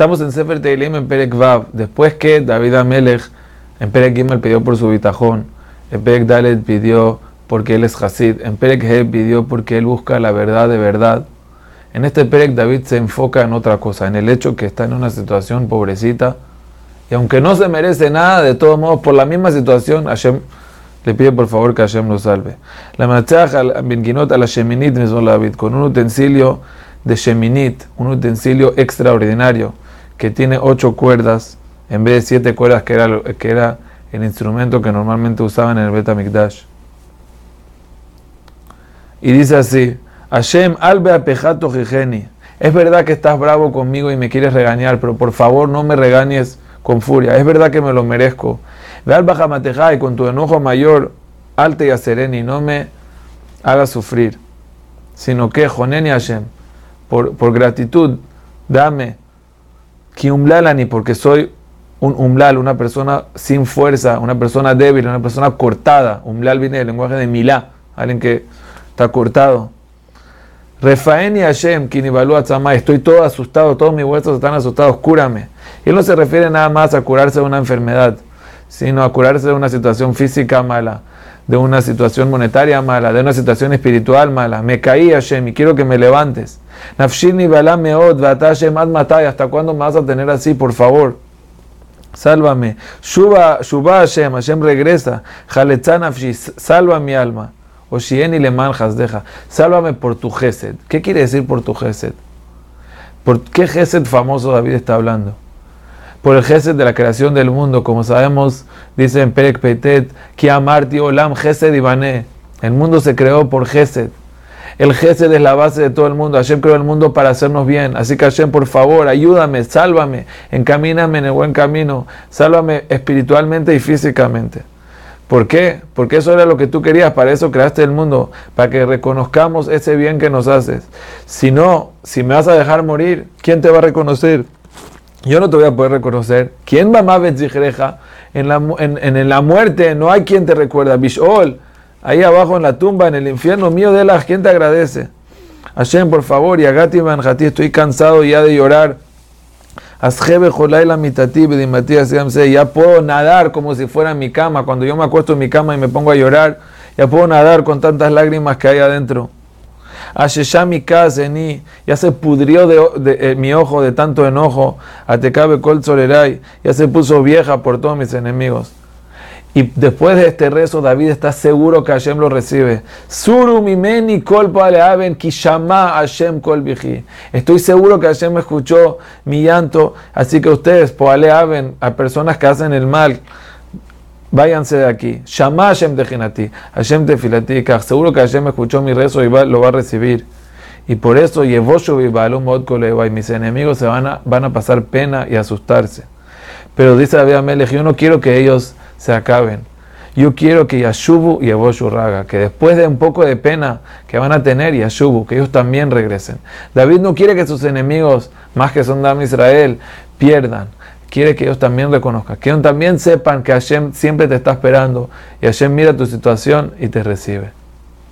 Estamos en Sefer Teilim en Perek Vav. Después que David Amelech en Perek Gimel pidió por su bitajón, en Perek Dalet pidió porque él es Hasid, en Perek He pidió porque él busca la verdad de verdad. En este Perek David se enfoca en otra cosa, en el hecho que está en una situación pobrecita y aunque no se merece nada, de todos modos, por la misma situación, Hashem le pide por favor que Hashem lo salve. La machaj al a la sheminit David, con un utensilio de sheminit, un utensilio extraordinario, que tiene ocho cuerdas, en vez de siete cuerdas que era, que era el instrumento que normalmente usaban en el Betamikdash. Y dice así, Hashem albe apejato jejeni. Es verdad que estás bravo conmigo y me quieres regañar, pero por favor no me regañes con furia. Es verdad que me lo merezco. Ve al y con tu enojo mayor, alte y acereni, no me hagas sufrir, sino que, Joneni Hashem, por, por gratitud, dame, que umlalani, porque soy un umlal, una persona sin fuerza, una persona débil, una persona cortada. Umlal viene del lenguaje de milá, alguien que está cortado. Refaeni Hashem, Kinibalu estoy todo asustado, todos mis huesos están asustados, cúrame. Y él no se refiere nada más a curarse de una enfermedad, sino a curarse de una situación física mala, de una situación monetaria mala, de una situación espiritual mala. Me caí Hashem y quiero que me levantes. Nafshini matay. ¿Hasta cuándo me vas a tener así, por favor? Sálvame. Shuba, Shuba Hashem, Hashem regresa. Nafshi, salva mi alma. O Shieni le manjas, deja. Sálvame por tu gesed. ¿Qué quiere decir por tu gesed? ¿Por qué gesed famoso David está hablando? Por el gesed de la creación del mundo. Como sabemos, dice en Perek Petet, que amarti olam gesed ibané. El mundo se creó por gesed. El gesed es la base de todo el mundo. Hashem creó el mundo para hacernos bien. Así que Hashem, por favor, ayúdame, sálvame, encamíname en el buen camino. Sálvame espiritualmente y físicamente. ¿Por qué? Porque eso era lo que tú querías, para eso creaste el mundo, para que reconozcamos ese bien que nos haces. Si no, si me vas a dejar morir, ¿quién te va a reconocer? Yo no te voy a poder reconocer. ¿Quién va más en la, en, en la muerte no hay quien te recuerda. Bishol, ahí abajo en la tumba, en el infierno mío de la ¿quién te agradece? Hashem, por favor, y Agati Manjati, estoy cansado ya de llorar ya puedo nadar como si fuera en mi cama. Cuando yo me acuesto en mi cama y me pongo a llorar, ya puedo nadar con tantas lágrimas que hay adentro. Ya se pudrió de, eh, mi ojo de tanto enojo. Ya se puso vieja por todos mis enemigos. Y después de este rezo, David está seguro que Hashem lo recibe. Hashem kol Estoy seguro que Hashem escuchó mi llanto. Así que ustedes, poale aben, a personas que hacen el mal, váyanse de aquí. Shama Hashem jinati, Hashem tefilati. Seguro que Hashem escuchó mi rezo y lo va a recibir. Y por eso, Yevoshu y mis enemigos se van a, van a pasar pena y asustarse. Pero dice David Amelech, yo no quiero que ellos se acaben. Yo quiero que Yashubu y Raga, que después de un poco de pena que van a tener, Yashubu, que ellos también regresen. David no quiere que sus enemigos, más que son Dam Israel, pierdan. Quiere que ellos también reconozcan, que ellos también sepan que Hashem siempre te está esperando y Hashem mira tu situación y te recibe.